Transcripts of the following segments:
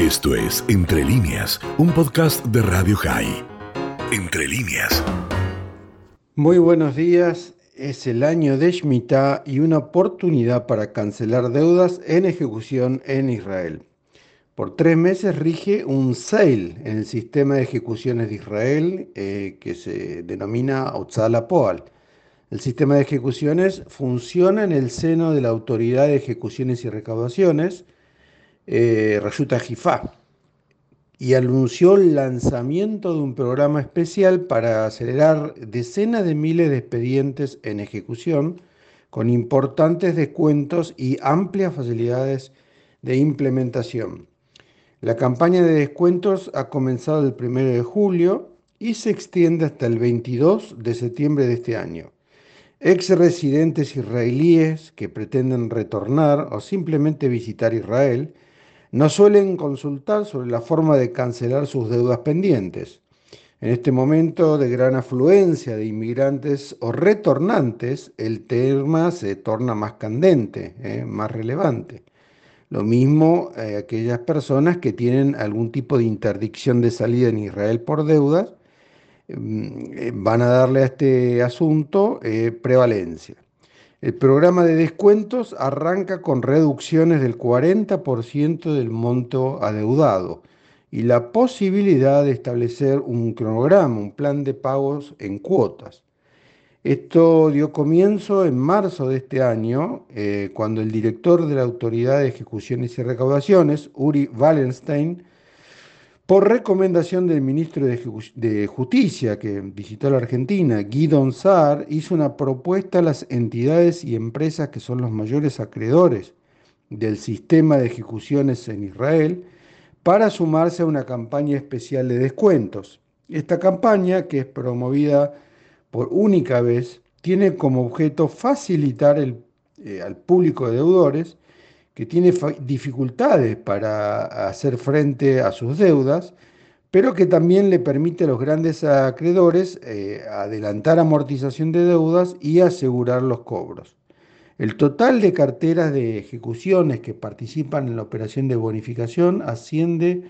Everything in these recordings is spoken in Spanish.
Esto es Entre líneas, un podcast de Radio High. Entre líneas. Muy buenos días. Es el año de Shemitah y una oportunidad para cancelar deudas en ejecución en Israel. Por tres meses rige un sale en el sistema de ejecuciones de Israel eh, que se denomina Otzala Poal. El sistema de ejecuciones funciona en el seno de la Autoridad de Ejecuciones y Recaudaciones, eh, Rayuta Jifá, y anunció el lanzamiento de un programa especial para acelerar decenas de miles de expedientes en ejecución con importantes descuentos y amplias facilidades de implementación. La campaña de descuentos ha comenzado el 1 de julio y se extiende hasta el 22 de septiembre de este año. Ex residentes israelíes que pretenden retornar o simplemente visitar Israel no suelen consultar sobre la forma de cancelar sus deudas pendientes. En este momento de gran afluencia de inmigrantes o retornantes, el tema se torna más candente, eh, más relevante. Lo mismo eh, aquellas personas que tienen algún tipo de interdicción de salida en Israel por deudas, mm, eh, van a darle a este asunto prevalencia. El programa de descuentos arranca con reducciones del 40% del monto adeudado y la posibilidad de establecer un cronograma, un plan de pagos en cuotas. Esto dio comienzo en marzo de este año, eh, cuando el director de la Autoridad de Ejecuciones y Recaudaciones, Uri Wallenstein, por recomendación del ministro de, Justicia que visitó la Argentina, Guido Saar, hizo una propuesta a las entidades y empresas que son los mayores acreedores del sistema de ejecuciones en Israel para sumarse a una campaña especial de descuentos. Esta campaña, que es promovida por única vez tiene como objeto facilitar eh, al público de deudores que tiene dificultades para hacer frente a sus deudas, pero que también le permite a los grandes acreedores eh, adelantar amortización de deudas y asegurar los cobros. El total de carteras de ejecuciones que participan en la operación de bonificación asciende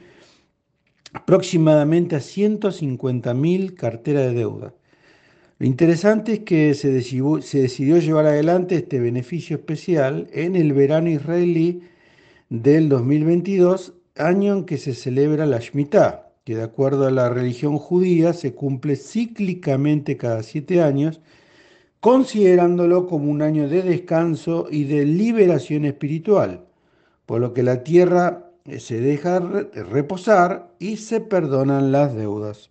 aproximadamente a 150.000 carteras de deuda. Lo interesante es que se decidió, llevar adelante este beneficio especial en el verano israelí del 2022, año en que se celebra la Shemitah, que de acuerdo a la religión judía se cumple cíclicamente cada siete años, considerándolo como un año de descanso y de liberación espiritual, por lo que la tierra se deja reposar y se perdonan las deudas.